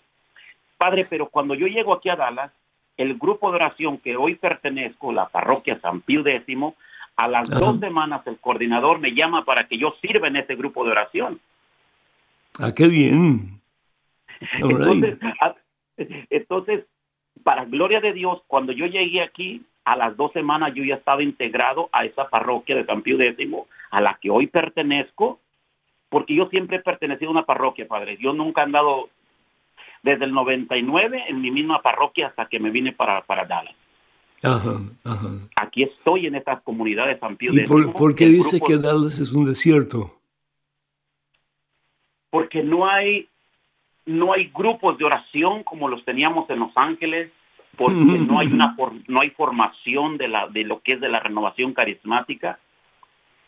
Padre, pero cuando yo llego aquí a Dallas, el grupo de oración que hoy pertenezco, la parroquia San Pío X, a las dos semanas el coordinador me llama para que yo sirva en ese grupo de oración. Ah, qué bien. Entonces, para gloria de Dios, cuando yo llegué aquí, a las dos semanas yo ya estaba integrado a esa parroquia de San Pío X, a la que hoy pertenezco, porque yo siempre he pertenecido a una parroquia, Padre. Yo nunca he andado desde el 99 en mi misma parroquia hasta que me vine para, para Dallas. Ajá, ajá. Aquí estoy en esta comunidad de San Pío. ¿Y por, qué dice que Dallas es un desierto? Porque no hay, no hay grupos de oración como los teníamos en Los Ángeles, porque no hay una no hay formación de la de lo que es de la renovación carismática.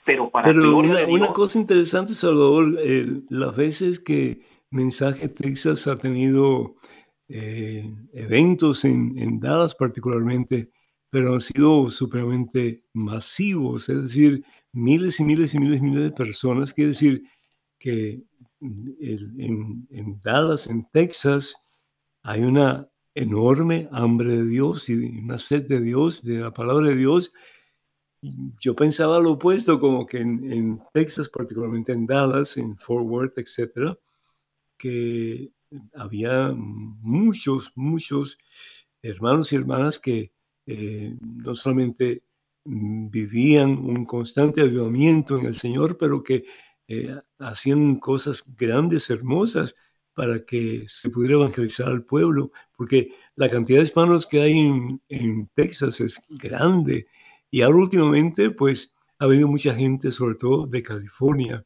Pero para pero una, cosa interesante Salvador las veces que mensaje Texas ha tenido eh, eventos en, en, Dallas particularmente pero han sido supremamente masivos es decir miles y miles y miles y miles de personas. Quiere decir que en, en Dallas en Texas hay una enorme hambre de Dios y una sed de Dios, de la palabra de Dios. Yo pensaba lo opuesto, como que en, Texas, particularmente en Dallas, en Fort Worth, etcétera, que había muchos, muchos hermanos y hermanas que eh, no solamente vivían un constante avivamiento en el Señor, pero que eh, hacían cosas grandes, hermosas, para que se pudiera evangelizar al pueblo, porque la cantidad de hispanos que hay en, Texas es grande. Y ahora últimamente, pues, ha venido mucha gente, sobre todo de California,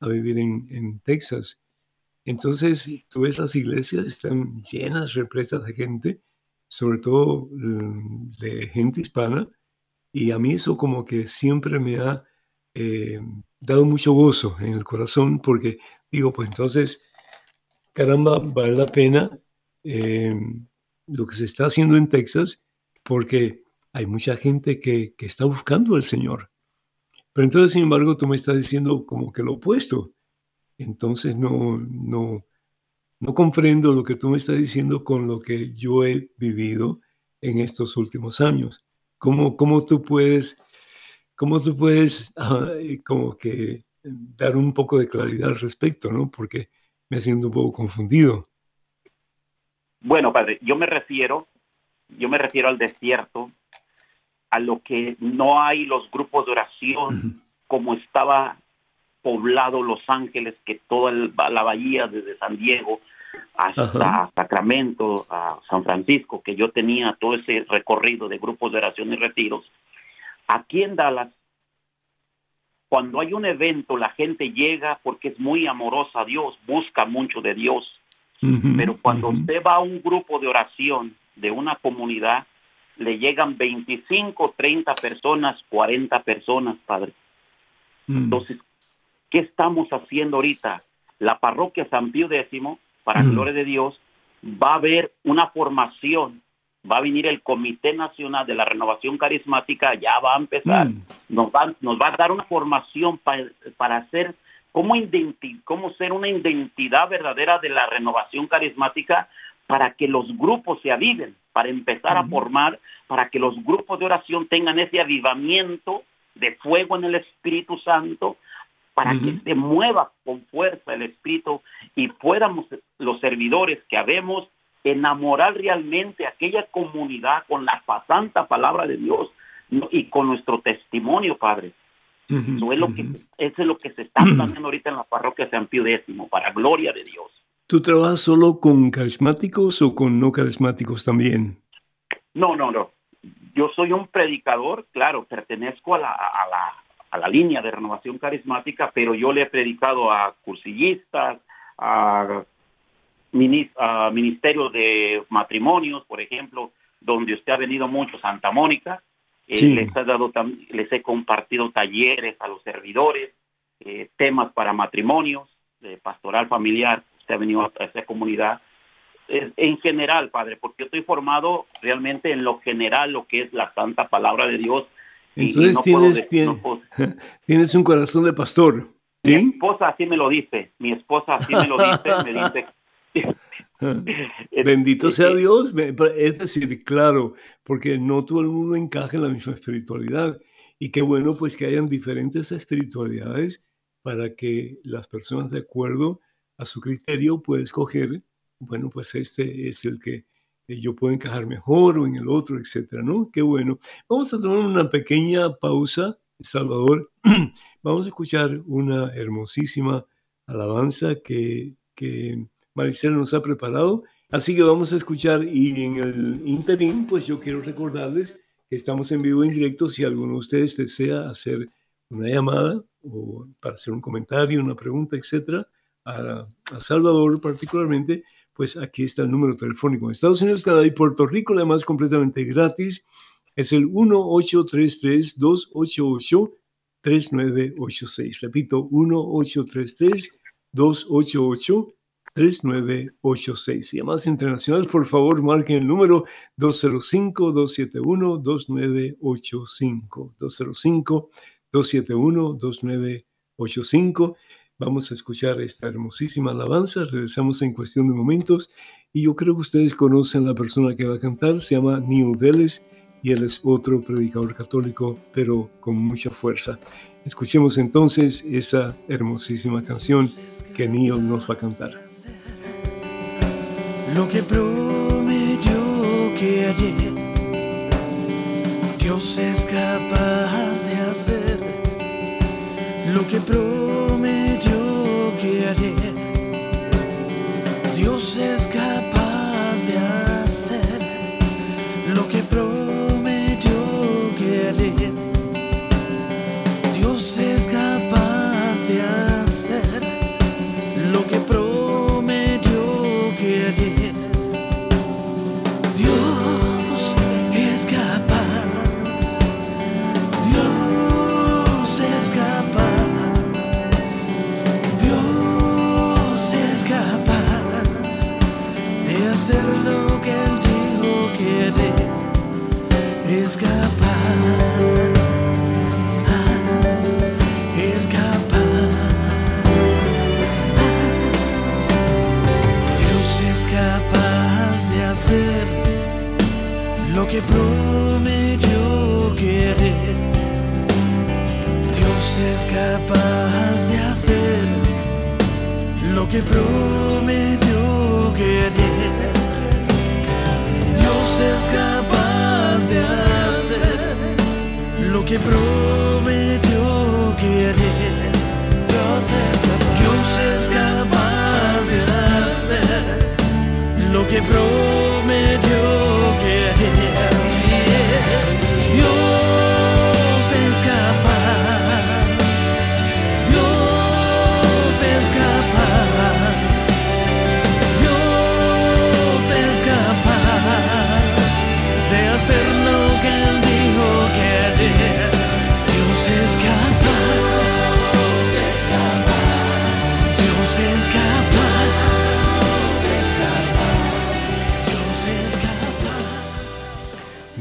a vivir en, Texas. Entonces, tú ves las iglesias, están llenas, repletas de gente, sobre todo mm, de gente hispana, y a mí eso como que siempre me ha eh, dado mucho gozo en el corazón, porque digo, pues entonces caramba, vale la pena eh, lo que se está haciendo en Texas porque hay mucha gente que, está buscando al Señor. Pero entonces, sin embargo, tú me estás diciendo como que lo opuesto. Entonces no, no, no comprendo lo que tú me estás diciendo con lo que yo he vivido en estos últimos años. ¿Cómo, cómo tú puedes, cómo tú puedes como que dar un poco de claridad al respecto, ¿no? Porque me siento un poco confundido. Bueno, padre, yo me refiero, yo me refiero al desierto, a lo que no hay los grupos de oración como estaba poblado Los Ángeles, que toda la bahía desde San Diego hasta Sacramento, a San Francisco, que yo tenía todo ese recorrido de grupos de oración y retiros. Aquí en Dallas cuando hay un evento, la gente llega porque es muy amorosa a Dios, busca mucho de Dios. Pero cuando usted va a un grupo de oración de una comunidad, le llegan 25, 30 personas, 40 personas, Padre. Mm. Entonces, ¿qué estamos haciendo ahorita? La parroquia San Pío X, para gloria de Dios, va a haber una formación va a venir el Comité Nacional de la Renovación Carismática, ya va a empezar, mm. nos, va, nos va a dar una formación para, para hacer cómo, cómo ser una identidad verdadera de la renovación carismática para que los grupos se aviven, para empezar a formar, para que los grupos de oración tengan ese avivamiento de fuego en el Espíritu Santo, para que se mueva con fuerza el Espíritu y podamos los servidores que habemos enamorar realmente a aquella comunidad con la santa palabra de Dios y con nuestro testimonio, Padre. eso, es lo que, eso es lo que se está haciendo ahorita en la parroquia San Pío X, para gloria de Dios. ¿Tú trabajas solo con carismáticos o con no carismáticos también? No, no, no. Yo soy un predicador, claro, pertenezco a la, a la, a la línea de renovación carismática, pero yo le he predicado a cursillistas, a ministerio de matrimonios, por ejemplo, donde usted ha venido mucho, Santa Mónica, eh, les, ha dado, les he compartido talleres a los servidores, eh, temas para matrimonios, de pastoral familiar, usted ha venido a esa comunidad. en general, Padre, porque yo estoy formado realmente en lo general, lo que es la santa palabra de Dios. Entonces tienes, tienes un corazón de pastor. Mi esposa así me lo dice, mi esposa así me lo dice, me dice Bendito sea Dios. Es decir, claro, porque no todo el mundo encaja en la misma espiritualidad. Y qué bueno pues que hayan diferentes espiritualidades para que las personas de acuerdo a su criterio puedan escoger, bueno, pues este es el que yo puedo encajar mejor o en el otro, etcétera, ¿no? Qué bueno. Vamos a tomar una pequeña pausa, Salvador. Vamos a escuchar una hermosísima alabanza que, que Maricela nos ha preparado. Así que vamos a escuchar y en el interín, pues yo quiero recordarles que estamos en vivo en directo. Si alguno de ustedes desea hacer una llamada o para hacer un comentario, una pregunta, etcétera, a, Salvador particularmente, pues aquí está el número telefónico. En Estados Unidos, Canadá y Puerto Rico, además completamente gratis, es el 1-833-288-3986. Repito, 1-833-288-3986. Y además internacionales, por favor, marquen el número 205-271-2985. 205-271-2985. Vamos a escuchar esta hermosísima alabanza. Regresamos en cuestión de momentos. Y yo creo que ustedes conocen la persona que va a cantar. Se llama Neil Vélez y él es otro predicador católico, pero con mucha fuerza. Escuchemos entonces esa hermosísima canción que Neil nos va a cantar. Lo que prometió que haré, Dios es capaz de hacer. Lo que prometió que haré, Dios es capaz de hacer. Lo que que prometió que haré. Dios es capaz de hacer lo que prometió que haré. Dios es capaz que prometió que haré. Dios es capaz, Dios es capaz de hacer lo que prometió que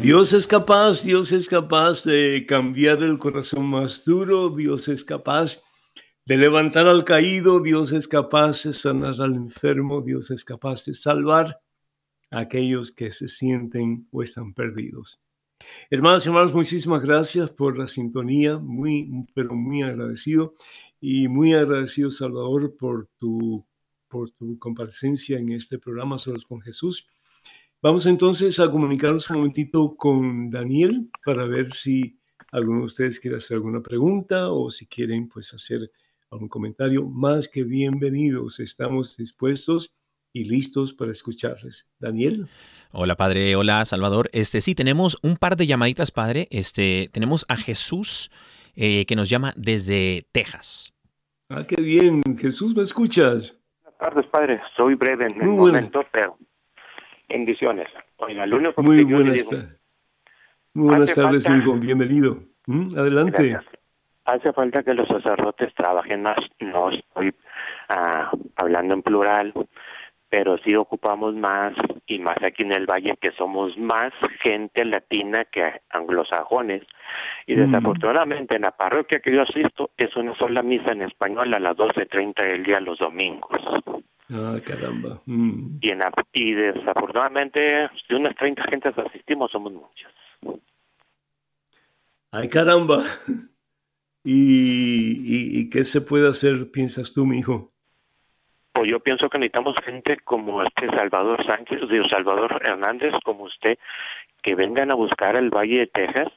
Dios es capaz, Dios es capaz de cambiar el corazón más duro, Dios es capaz de levantar al caído, Dios es capaz de sanar al enfermo, Dios es capaz de salvar a aquellos que se sienten o están perdidos. Hermanos y hermanos, muchísimas gracias por la sintonía, muy, pero muy agradecido y muy agradecido, Salvador, por tu, por tu comparecencia en este programa Solos con Jesús. Vamos entonces a comunicarnos un momentito con Daniel para ver si alguno de ustedes quiere hacer alguna pregunta o si quieren pues hacer algún comentario. Más que bienvenidos, estamos dispuestos y listos para escucharles. Daniel. Hola padre, hola Salvador. Este sí tenemos un par de llamaditas padre. Este tenemos a Jesús eh, que nos llama desde Texas. Ah, qué bien. Jesús, ¿me escuchas? Buenas tardes, padre. Soy breve en el Muy momento, pero bendiciones. Oiga, lo único Muy buenas, digo, ta- muy buenas tardes, falta- hijo. Bienvenido. ¿Mm? Adelante. gracias. Hace falta que los sacerdotes trabajen más. No estoy ah, hablando en plural, pero sí ocupamos más y más aquí en el valle que somos más gente latina que anglosajones. Y Mm. desafortunadamente en la parroquia que yo asisto es una sola misa en español a las 12.30 del día los domingos. Ah, caramba. Mm. y, en, la- y desafortunadamente de unas 30 gentes asistimos somos muchas. Ay, caramba. ¿Y, y, y qué se puede hacer, piensas tú, mi hijo? Pues yo pienso que necesitamos gente como este Salvador Sánchez, digo Salvador Hernández, como usted, que vengan a buscar el Valle de Texas,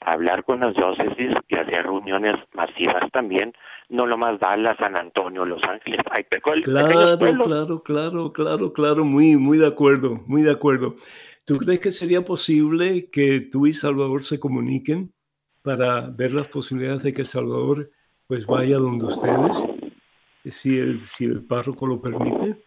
hablar con las diócesis y hacer reuniones masivas también, no lo más Dallas, San Antonio, Los Ángeles, hay Claro, claro, claro, claro, claro, muy, muy de acuerdo, muy de acuerdo. ¿Tú crees que sería posible que tú y Salvador se comuniquen para ver las posibilidades de que Salvador pues vaya donde ustedes, si el, si el párroco lo permite?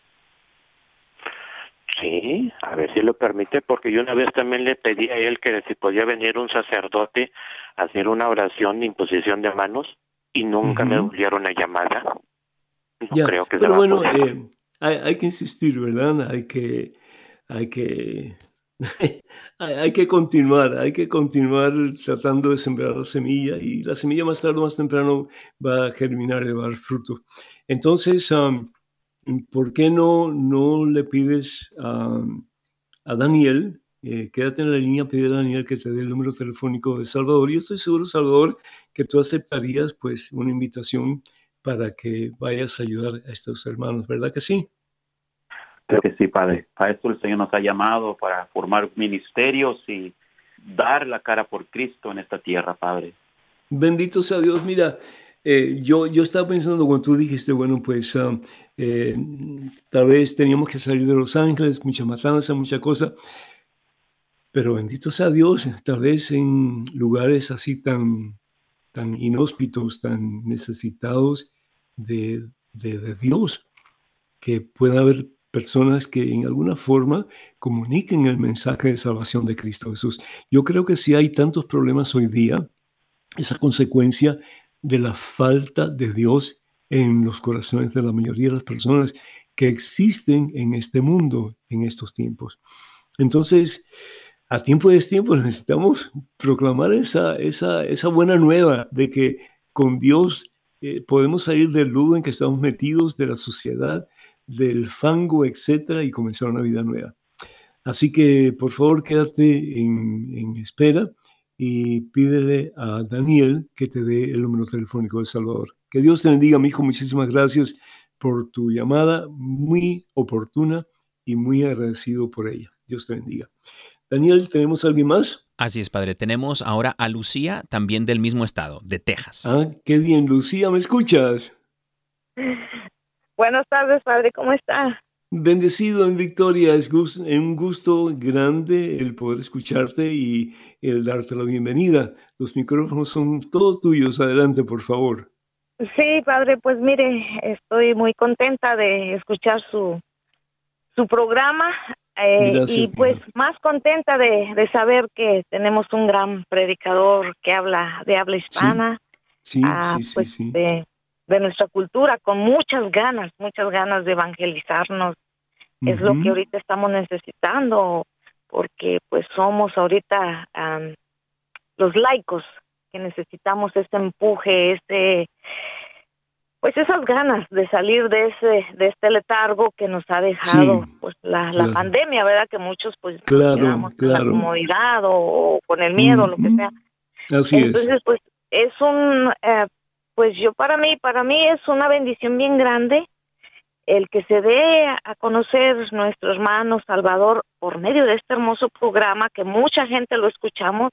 Lo permite, porque yo una vez también le pedí a él que si podía venir un sacerdote a hacer una oración de imposición de manos y nunca me volvieron a llamada. No creo que Pero bueno, eh, hay, hay, que insistir, ¿verdad? Hay que, hay que, hay que continuar, hay que continuar tratando de sembrar la semilla y la semilla más tarde o más temprano va a germinar y va a dar fruto. Entonces, ¿por qué no, no le pides a, a Daniel, eh, quédate en la línea, pide a Daniel que te dé el número telefónico de Salvador. Yo estoy seguro, Salvador, que tú aceptarías pues una invitación para que vayas a ayudar a estos hermanos, ¿verdad que sí? Creo que sí, Padre. Para esto el Señor nos ha llamado para formar ministerios y dar la cara por Cristo en esta tierra, Padre. Bendito sea Dios. Mira, eh, yo, yo estaba pensando cuando tú dijiste, bueno, pues ah, eh, tal vez teníamos que salir de Los Ángeles, mucha matanza, mucha cosa, pero bendito sea Dios, tal vez en lugares así tan, tan inhóspitos, tan necesitados de, de, Dios, que pueda haber personas que en alguna forma comuniquen el mensaje de salvación de Cristo Jesús. Yo creo que si hay tantos problemas hoy día, esa consecuencia de la falta de Dios en los corazones de la mayoría de las personas que existen en este mundo en estos tiempos. Entonces, a tiempo de tiempo necesitamos proclamar esa, esa, esa buena nueva de que con Dios eh, podemos salir del ludo en que estamos metidos, de la sociedad, del fango, etcétera, y comenzar una vida nueva. Así que, por favor, quédate en, en espera y pídele a Daniel que te dé el número telefónico de Salvador. Que Dios te bendiga, mi hijo. Muchísimas gracias por tu llamada, muy oportuna y muy agradecido por ella. Dios te bendiga. Daniel, ¿tenemos alguien más? Así es, padre. Tenemos ahora a Lucía, también del mismo estado, de Texas. Ah, qué bien, Lucía, ¿me escuchas? Buenas tardes, padre, ¿cómo está? Bendecido en Victoria, es un gusto grande el poder escucharte y el darte la bienvenida. Los micrófonos son todos tuyos, adelante por favor. Sí, padre, pues mire, estoy muy contenta de escuchar su, su programa eh, y pues más contenta de, saber que tenemos un gran predicador que habla de habla hispana, sí, sí, ah, sí, pues de de nuestra cultura, con muchas ganas, muchas ganas de evangelizarnos. Es lo que ahorita estamos necesitando, porque pues somos ahorita los laicos que necesitamos ese empuje, ese pues esas ganas de salir de ese de este letargo que nos ha dejado pues la, la pandemia, ¿verdad? Que muchos pues claro, con la comodidad o, con el miedo, lo que sea. Así Entonces, pues es un eh, pues yo para mí, para mí es una bendición bien grande el que se dé a conocer nuestro hermano Salvador por medio de este hermoso programa que mucha gente lo escuchamos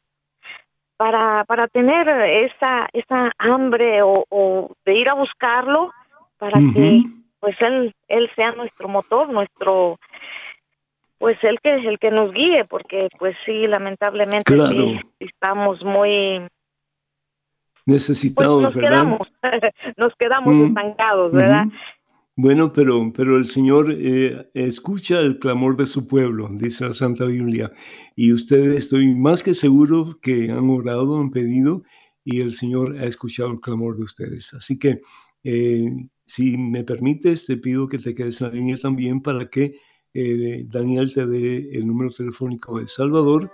para, para tener esa, esa hambre o, de ir a buscarlo para que pues él, él sea nuestro motor, nuestro pues el que el que nos guíe porque pues sí lamentablemente estamos muy necesitados, pues nos ¿verdad? Quedamos, nos quedamos estancados, ¿verdad? Bueno, pero, pero el Señor eh, escucha el clamor de su pueblo, dice la Santa Biblia, y ustedes estoy más que seguro que han orado, han pedido, y el Señor ha escuchado el clamor de ustedes. Así que, eh, si me permites, te pido que te quedes en la línea también para que eh, Daniel te dé el número telefónico de Salvador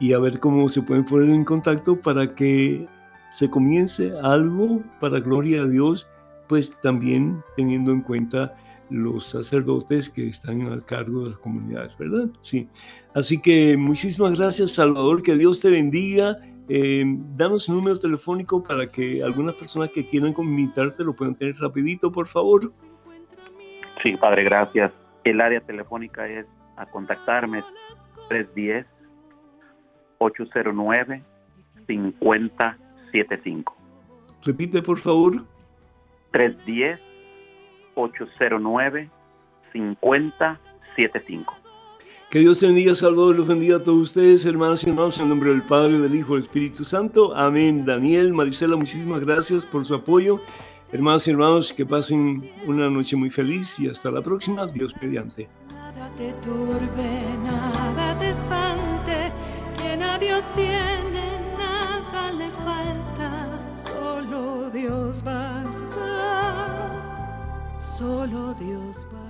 y a ver cómo se pueden poner en contacto para que se comience algo para gloria a Dios, pues también teniendo en cuenta los sacerdotes que están al cargo de las comunidades, ¿verdad? Sí. Así que muchísimas gracias, Salvador, que Dios te bendiga. Eh, danos un número telefónico para que algunas personas que quieran comunicarte lo puedan tener rapidito, por favor. Sí, Padre, gracias. El área telefónica es a contactarme 310 809 50 75. Repite, por favor. 310-809-5075. Que Dios te bendiga, Salvador, los bendiga a todos ustedes, hermanos y hermanos, en nombre del Padre, del Hijo y del Espíritu Santo. Amén. Daniel, Marisela, muchísimas gracias por su apoyo. Hermanos y hermanos, que pasen una noche muy feliz y hasta la próxima. Dios mediante. Nada te turbe, nada te espante. Quien a Dios tiene, nada le falta. Solo Dios basta. Solo Dios basta.